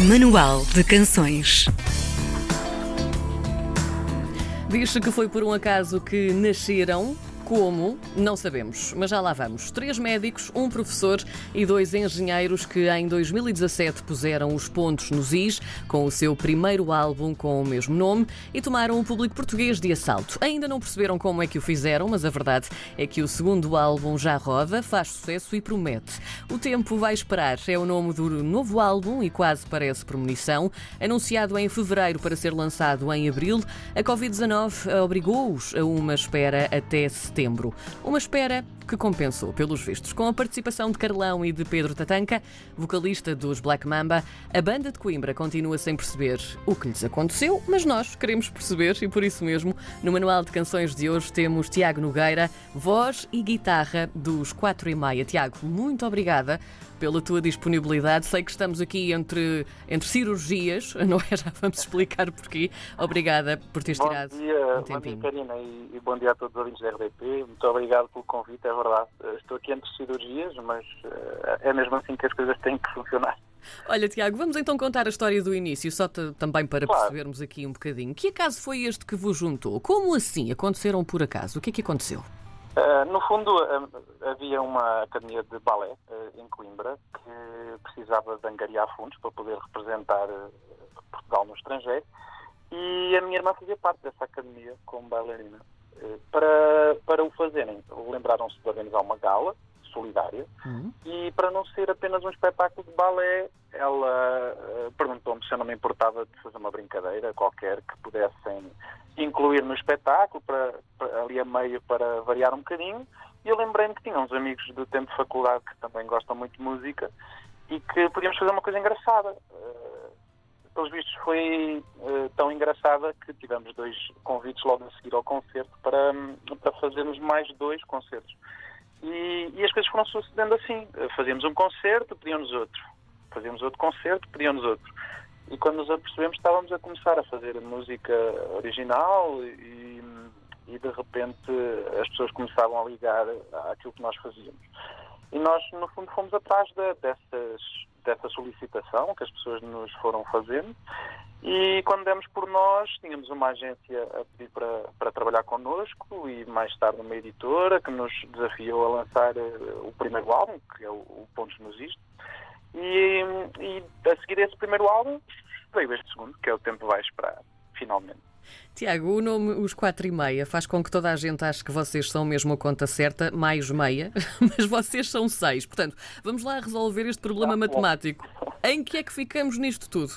Manual de Canções. Diz-se que foi por um acaso que nasceram. Como? Não sabemos, mas já lá vamos. Três médicos, um professor e dois engenheiros que em 2017 puseram os pontos nos is com o seu primeiro álbum com o mesmo nome e tomaram o público português de assalto. Ainda não perceberam como é que o fizeram, mas a verdade é que o segundo álbum já roda, faz sucesso e promete. O tempo vai esperar é o nome do novo álbum e quase parece premonição. Anunciado em fevereiro para ser lançado em abril, a Covid-19 obrigou-os a uma espera até setembro setembro. Uma espera que compensou, pelos vistos. Com a participação de Carlão e de Pedro Tatanca, vocalista dos Black Mamba, a banda de Coimbra continua sem perceber o que lhes aconteceu, mas nós queremos perceber e por isso mesmo, no Manual de Canções de hoje temos Tiago Nogueira, voz e guitarra dos 4 e meia. Tiago, muito obrigada pela tua disponibilidade. Sei que estamos aqui entre, entre cirurgias, não é? Já vamos explicar porquê. Obrigada por teres bom tirado dia, um tempinho. Bom dia, Karina, e, e, bom dia a todos os ouvintes da RDP. Muito obrigado pelo convite, é verdade. Estou aqui entre cirurgias, mas uh, é mesmo assim que as coisas têm que funcionar. Olha, Tiago, vamos então contar a história do início, só também para claro. percebermos aqui um bocadinho. Que acaso foi este que vos juntou? Como assim? Aconteceram por acaso? O que é que aconteceu? Uh, no fundo, uh, havia uma academia de balé uh, em Coimbra que precisava de angariar fundos para poder representar Portugal no estrangeiro e a minha irmã fazia parte dessa academia como bailarina. Para, para o fazerem, lembraram-se de organizar uma gala solidária uhum. e para não ser apenas um espetáculo de balé, ela perguntou-me se eu não me importava de fazer uma brincadeira qualquer que pudessem incluir no espetáculo, para, para, ali a meio para variar um bocadinho. E eu lembrei-me que tinha uns amigos do tempo de faculdade que também gostam muito de música e que podíamos fazer uma coisa engraçada. Uh, pelos vistos foi uh, tão engraçada que tivemos dois convites logo a seguir ao concerto para, para fazermos mais dois concertos. E, e as coisas foram sucedendo assim. Fazíamos um concerto, pedíamos outro. Fazíamos outro concerto, pedíamos outro. E quando nos apercebemos, estávamos a começar a fazer música original e, e de repente as pessoas começavam a ligar àquilo que nós fazíamos. E nós, no fundo, fomos atrás de, dessas, dessa solicitação que as pessoas nos foram fazendo. E quando demos por nós, tínhamos uma agência a pedir para, para trabalhar connosco e mais tarde uma editora que nos desafiou a lançar uh, o primeiro álbum, que é o, o Pontos nos Isto. E, e a seguir esse primeiro álbum veio este segundo, que é o Tempo Vai Esperar, finalmente. Tiago, o nome Os Quatro e Meia faz com que toda a gente ache que vocês são mesmo a conta certa, mais meia, mas vocês são seis. Portanto, vamos lá resolver este problema ah, matemático. Em que é que ficamos nisto tudo?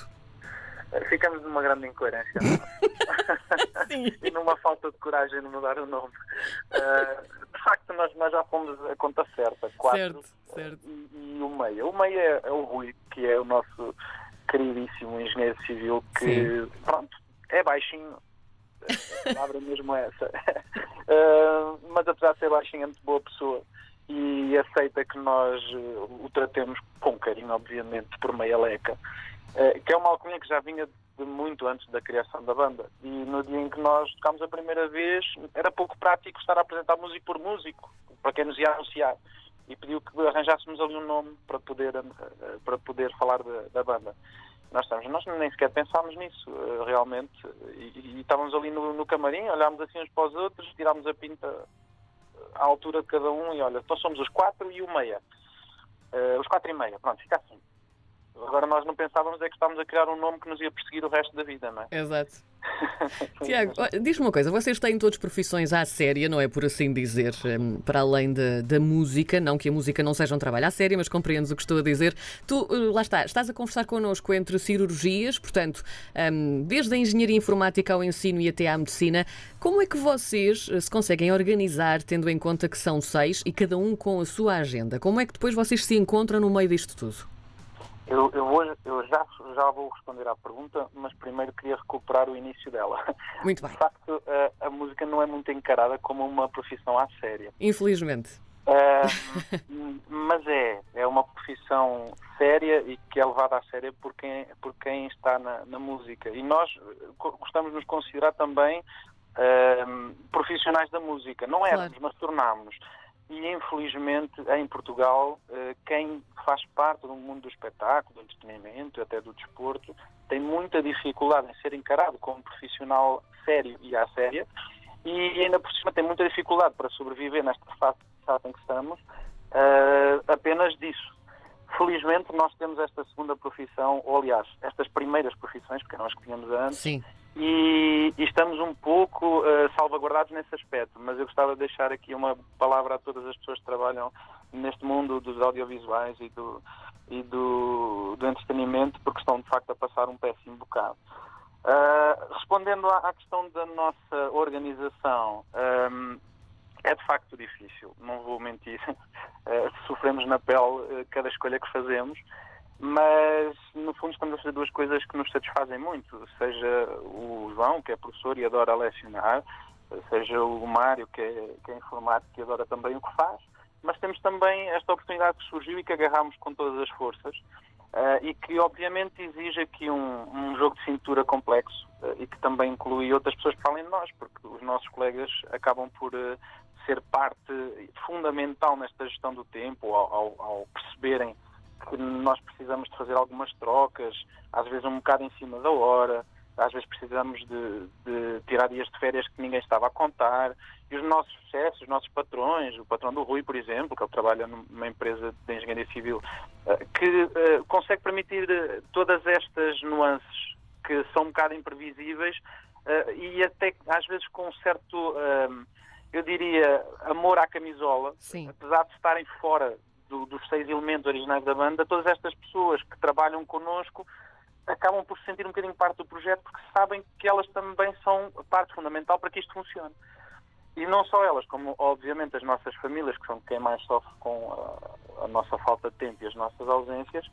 Ficamos numa grande incoerência. Sim. e numa falta de coragem de mudar o nome. Uh, de facto, nós, nós já fomos a conta certa. Quatro, certo, certo. E, e o meia. O meia é, é o Rui, que é o nosso queridíssimo engenheiro civil que, Sim. pronto, é baixinho. A palavra mesmo é essa. Uh, mas apesar de ser baixinho, é muito boa pessoa e aceita que nós uh, o tratemos com carinho, obviamente, por meia leca. Uh, que é uma alcunha que já vinha de muito antes da criação da banda. E no dia em que nós tocámos a primeira vez, era pouco prático estar a apresentar músico por músico, para quem nos ia anunciar. E pediu que arranjássemos ali um nome para poder, para poder falar da banda. Nós, estamos, nós nem sequer pensámos nisso, eh, realmente. E, e, estávamos ali no, no, camarim, olhámos assim uns para os outros, tirámos a pinta à altura de cada um e olha, então somos os quatro e o meia. Uh, os quatro e meia, pronto, fica assim. Agora nós não pensávamos é que estávamos a criar um nome que nos ia perseguir o resto da vida, não é? Exato. Tiago, diz-me uma coisa, vocês têm todas profissões à séria, não é por assim dizer, hum, para além da, da música, não que a música não seja um trabalho à séria, mas compreendes o que estou a dizer. Tu, eh, lá está, estás a conversar connosco entre cirurgias, portanto, hum, desde a engenharia informática ao ensino e até à medicina, como é que vocês eh, se conseguem organizar, tendo em conta que são seis e cada um com a sua agenda? Como é que depois vocês se encontram no meio disto tudo? Eu, eu, vou, eu já, já vou responder à pergunta, mas primeiro queria recuperar o início dela. Muito bem. De facto, a, a música não é muito encarada como uma profissão à séria. Infelizmente. Uh, mas é, é uma profissão séria e que é levada a sério por quem, por quem está na, na música. E nós gostamos de nos considerar também uh, profissionais da música. Não éramos, claro. mas tornámos. E infelizmente em Portugal uh, quem faz parte do mundo do espetáculo, do entretenimento, até do desporto, tem muita dificuldade em ser encarado como profissional sério e à séria e ainda por cima tem muita dificuldade para sobreviver nesta fase, em que estamos uh, apenas disso. Felizmente nós temos esta segunda profissão, ou aliás, estas primeiras profissões, porque nós que tínhamos antes, Sim. E, e, estamos um pouco uh, salvaguardados nesse aspecto, mas eu gostava de deixar aqui uma palavra a todas as pessoas que trabalham neste mundo dos audiovisuais e do, e do, do entretenimento, porque estão de facto a passar um péssimo bocado. Uh, respondendo à, à, questão da nossa organização, um, é de facto difícil, não vou mentir. Uh, sofremos na pele cada escolha que fazemos, mas no fundo estamos a fazer duas coisas que nos satisfazem muito, seja o João, que é professor e adora lecionar, seja o Mário, que é, que é informático e adora também o que faz, mas temos também esta oportunidade que surgiu e que agarramos com todas as forças uh, e que obviamente exige aqui um, um jogo de cintura complexo uh, e que também inclui outras pessoas para além de nós, porque os nossos colegas acabam por uh, ser parte fundamental nesta gestão do tempo, ao, ao, ao perceberem que nós precisamos de fazer algumas trocas, às vezes um bocado em cima da hora, às vezes precisamos de, de, tirar dias de férias que ninguém estava a contar. E os nossos chefes, os nossos patrões, o patrão do Rui, por exemplo, que ele trabalha numa empresa de engenharia civil, eh, que uh, consegue permitir eh, todas estas nuances que são um bocado imprevisíveis e até às vezes com um certo, eu diria, amor à camisola, Sim. apesar de estarem fora do, dos seis elementos originais da banda, todas estas pessoas que trabalham connosco acabam por se sentir um bocadinho parte do projeto porque sabem que elas também são parte fundamental para que isto funcione. E não só elas, como obviamente as nossas famílias, que são quem mais sofre com a, a nossa falta de tempo e as nossas ausências,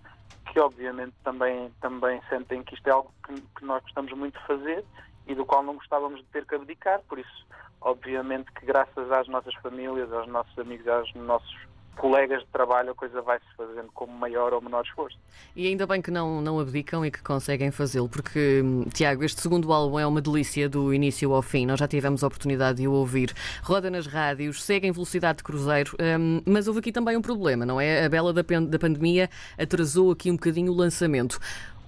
que obviamente também, também sentem que isto é algo que, que nós gostamos muito de fazer e do qual não gostávamos de ter que abdicar, por isso, obviamente que graças às nossas famílias, aos nossos amigos, aos nossos colegas de trabalho a coisa vai-se fazendo com maior ou menor esforço. E ainda bem que não, não abdicam e que conseguem fazê-lo, porque, hum, Tiago, este segundo álbum é uma delícia do início ao fim. Nós já tivemos a oportunidade de o ouvir. Roda nas rádios, segue em velocidade de cruzeiro, hum, mas houve aqui também um problema, não é? A bela da, da pandemia atrasou aqui um bocadinho o lançamento.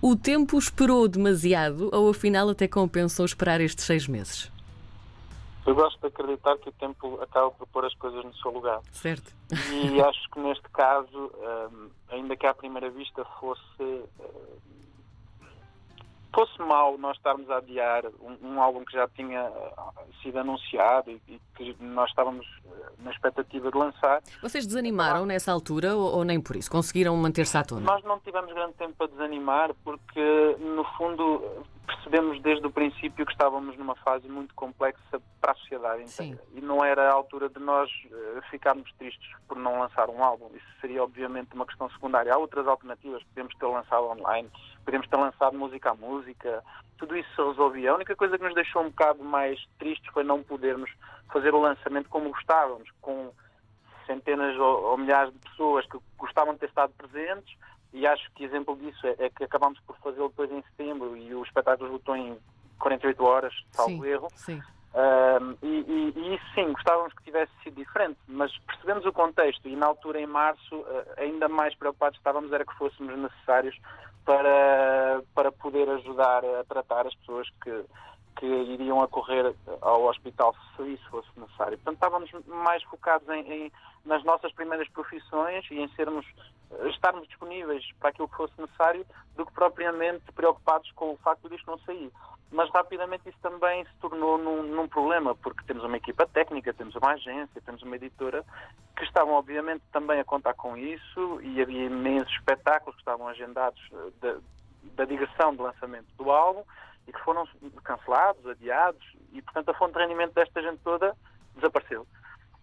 O tempo esperou demasiado ou afinal até compensou esperar estes seis meses? Eu gosto de acreditar que o tempo acaba por pôr as coisas no seu lugar. Certo. E acho que neste caso, um, ainda que à primeira vista fosse uh, fosse mal nós estarmos a adiar um, um álbum que já tinha uh, sido anunciado e, e, que nós estávamos uh, na expectativa de lançar. Vocês desanimaram nessa altura ou, ou nem por isso? Conseguiram manter-se à tona? Nós não tivemos grande tempo para desanimar porque, no fundo, percebemos desde o princípio que estávamos numa fase muito complexa para a sociedade inteira. Sim. E não era a altura de nós uh, ficarmos tristes por não lançar um álbum. Isso seria, obviamente, uma questão secundária. Há outras alternativas. Podemos ter lançado online, podemos ter lançado música a música. Tudo isso se resolvia. A única coisa que nos deixou um bocado mais tristes foi não podermos fazer o lançamento como gostávamos, com centenas ou, ou milhares de pessoas que gostavam de ter estado presentes e acho que exemplo disso é, é que acabámos por fazê-lo depois em setembro e o espetáculo esgotou em 48 horas, salvo erro. Sim. Um, e, e, isso sim, gostávamos que tivesse sido diferente, mas percebemos o contexto e na altura, em março, uh, ainda mais preocupados estávamos era que fôssemos necessários para, para poder ajudar a tratar as pessoas que, que iriam acorrer ao hospital se isso fosse necessário. Portanto, estávamos mais focados em, em, nas nossas primeiras profissões e em sermos, estarmos disponíveis para aquilo que fosse necessário do que propriamente preocupados com o facto de isto não sair. Mas rapidamente isso também se tornou num, num problema, porque temos uma equipa técnica, temos uma agência, temos uma editora que estavam obviamente também a contar com isso e havia imensos espetáculos que estavam agendados eh, da, da digressão de lançamento do álbum e que foram cancelados, adiados, e portanto a fonte de rendimento desta gente toda desapareceu.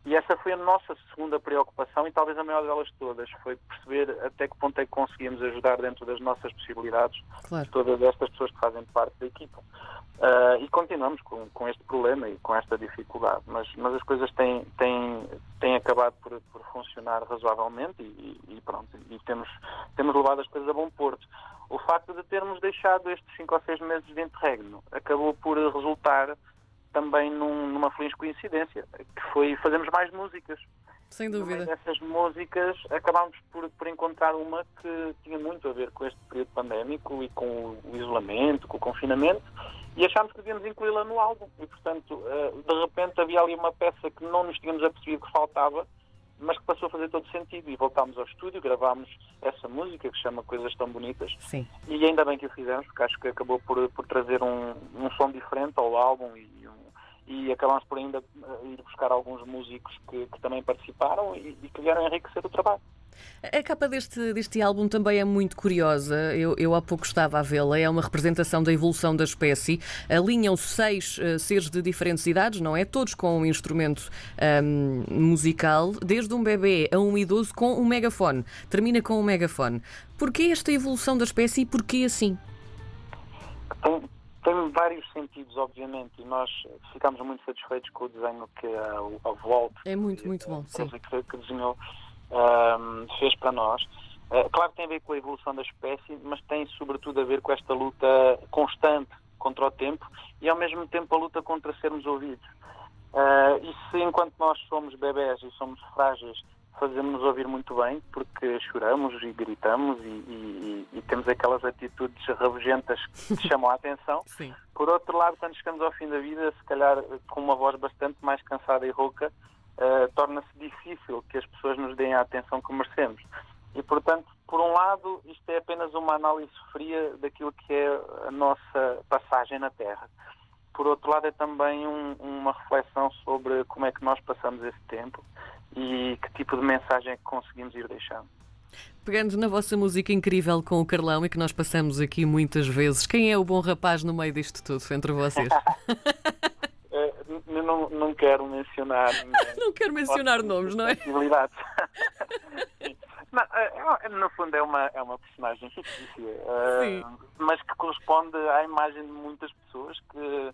E essa foi a nossa segunda preocupação e talvez a maior delas todas, foi perceber até que ponto é que conseguíamos ajudar dentro das nossas possibilidades claro. todas estas pessoas que fazem parte da equipa. Uh, e continuamos com, com, este problema e com esta dificuldade, mas, mas as coisas têm, têm, têm acabado por, por funcionar razoavelmente e, e, pronto, e temos, temos levado as coisas a bom porto. O facto de termos deixado estes 5 ou 6 meses de interregno acabou por resultar também num, numa feliz coincidência, que foi fazermos mais músicas. Sem dúvida. dessas músicas, acabámos por, por encontrar uma que tinha muito a ver com este período pandémico e com o isolamento, com o confinamento, e achámos que devíamos incluí-la no álbum. E, portanto, eh, de repente havia ali uma peça que não nos tínhamos apercebido que faltava, mas que passou a fazer todo sentido. E voltámos ao estúdio, gravámos essa música que chama Coisas Tão Bonitas, Sim. e ainda bem que o fizemos, porque acho que acabou por, por trazer um, um som diferente ao álbum e, e acabámos por ainda eh, ir buscar alguns músicos que, que também participaram e, e que vieram enriquecer o trabalho. A capa deste, deste álbum também é muito curiosa. Eu, eu há pouco estava a vê-la. É uma representação da evolução da espécie. Alinham-se seis eh, seres de diferentes idades, não é? Todos com um instrumento ahm, musical, desde um bebê a um idoso com um megafone. Termina com um megafone. Porquê esta evolução da espécie e porquê assim? Tem, tem vários sentidos, obviamente, e nós ficámos muito satisfeitos com o desenho que a, a Walt, É muito, muito bom. Sim. que, que desenhou, ahm, fez para nós. Ah, claro que tem a ver com a evolução da espécie, mas tem sobretudo a ver com esta luta constante contra o tempo e ao mesmo tempo a luta contra sermos ouvidos. Ah, e se enquanto nós somos bebés e somos frágeis, fazemos-nos ouvir muito bem, porque choramos e gritamos e, e- e- temos aquelas atitudes rabugentas que chamam a atenção, Sim. por outro lado, quando chegamos ao fim da vida, se calhar com uma voz bastante mais cansada e rouca, eh, torna-se difícil que as pessoas nos deem a atenção que merecemos. E, portanto, por um lado, isto é apenas uma análise fria daquilo que é a nossa passagem na Terra. Por outro lado, é também um- uma reflexão sobre como é que nós passamos esse tempo e que tipo de mensagem é que conseguimos ir deixando. Pegando na vossa música incrível com o Carlão e que nós passamos aqui muitas vezes, quem é o bom rapaz no meio disto tudo entre vocês? N- eu não, não quero mencionar ninguém. Não quero mencionar nomes, não é? Possibilidades. Não, é- é- no fundo é uma, é uma personagem fictícia, eh, mas que corresponde à imagem de muitas pessoas que,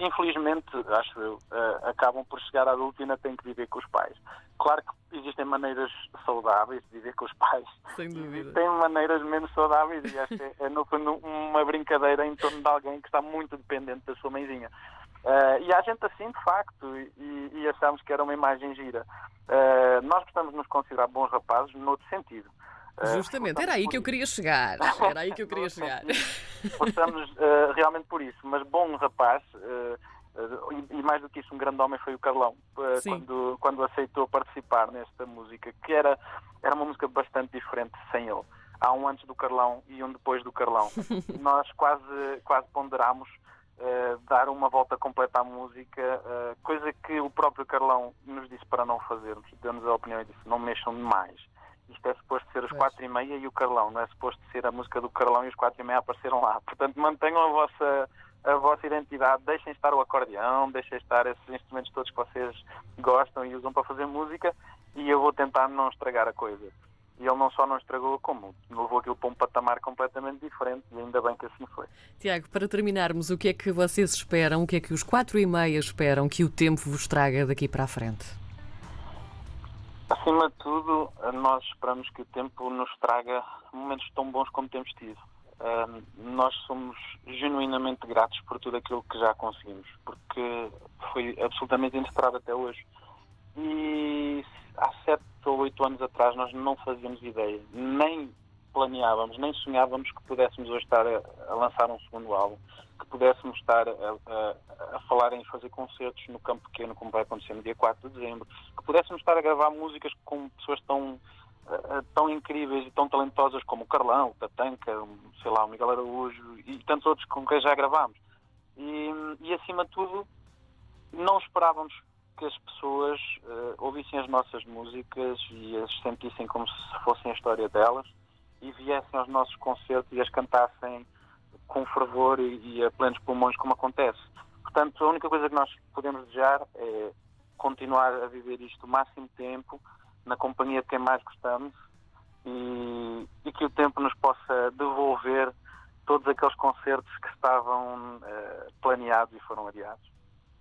infelizmente, acho eu, eh, acabam por chegar à adulta e ainda têm que viver com os pais. Claro que existem maneiras saudáveis de viver com os pais, Sem dúvida. tem maneiras menos saudáveis e acho que é, é, no fundo uma brincadeira em torno de alguém que está muito dependente da sua mãezinha. Eh, e há gente assim, de facto, e, e achamos que era uma imagem gira. Eh, nós gostamos de nos considerar bons rapazes noutro sentido. Eh, Justamente, era aí que eu queria chegar. Era aí que eu queria chegar. Forçamos eh, realmente por isso. Mas bom rapaz, eh, eh, e, e mais do que isso, um grande homem foi o Carlão, quando, quando aceitou participar nesta música, que era, era uma música bastante diferente sem ele. Há um antes do Carlão e um depois do Carlão. Nós quase, quase ponderámos dar uma volta completa à música, coisa que o próprio Carlão nos disse para não fazermos. Deu-nos a opinião e disse: não mexam demais. Isto é suposto ser os quatro e meia e o Carlão, não é suposto ser a música do Carlão e os quatro e meia apareceram lá. Portanto, mantenham a vossa, a vossa identidade, deixem estar o acordeão, deixem estar esses instrumentos todos que vocês gostam e usam para fazer música e eu vou tentar não estragar a coisa. E ele não só não estragou, como levou aquilo para um patamar completamente diferente e ainda bem que assim foi. Tiago, para terminarmos, o que é que vocês esperam, o que é que os quatro e meia esperam que o tempo vos traga daqui para a frente? Acima de tudo, nós esperamos que o tempo nos traga momentos tão bons como temos tido. Nós somos genuinamente gratos por tudo aquilo que já conseguimos, porque foi absolutamente inesperado até hoje. E há sete ou oito anos atrás nós não fazíamos ideia, nem planeávamos, nem sonhávamos que pudéssemos hoje estar a, a lançar um segundo álbum, que pudéssemos estar a, a- a falar em fazer concertos no Campo Pequeno, como vai acontecer no dia 4 de dezembro, que pudéssemos estar a gravar músicas com pessoas tão, tão incríveis e tão talentosas como o Carlão, o Tatanka, um, sei lá, o Miguel Araújo e tantos outros com quem já gravámos. E, e acima de tudo, não esperávamos que as pessoas eh, ouvissem as nossas músicas e as sentissem como se fossem a história delas e viessem aos nossos concertos e as cantassem com fervor e, e a plenos pulmões, como acontece. Portanto, a única coisa que nós podemos desejar é continuar a viver isto o máximo tempo, na companhia de quem mais gostamos e, e que o tempo nos possa devolver todos aqueles concertos que estavam eh, planeados e foram adiados.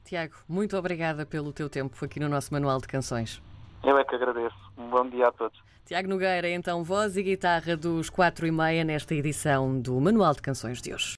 Tiago, muito obrigada pelo teu tempo aqui no nosso Manual de Canções. Eu é que agradeço. Um bom dia a todos. Tiago Nogueira, então, voz e guitarra dos quatro e meia nesta edição do Manual de Canções de hoje.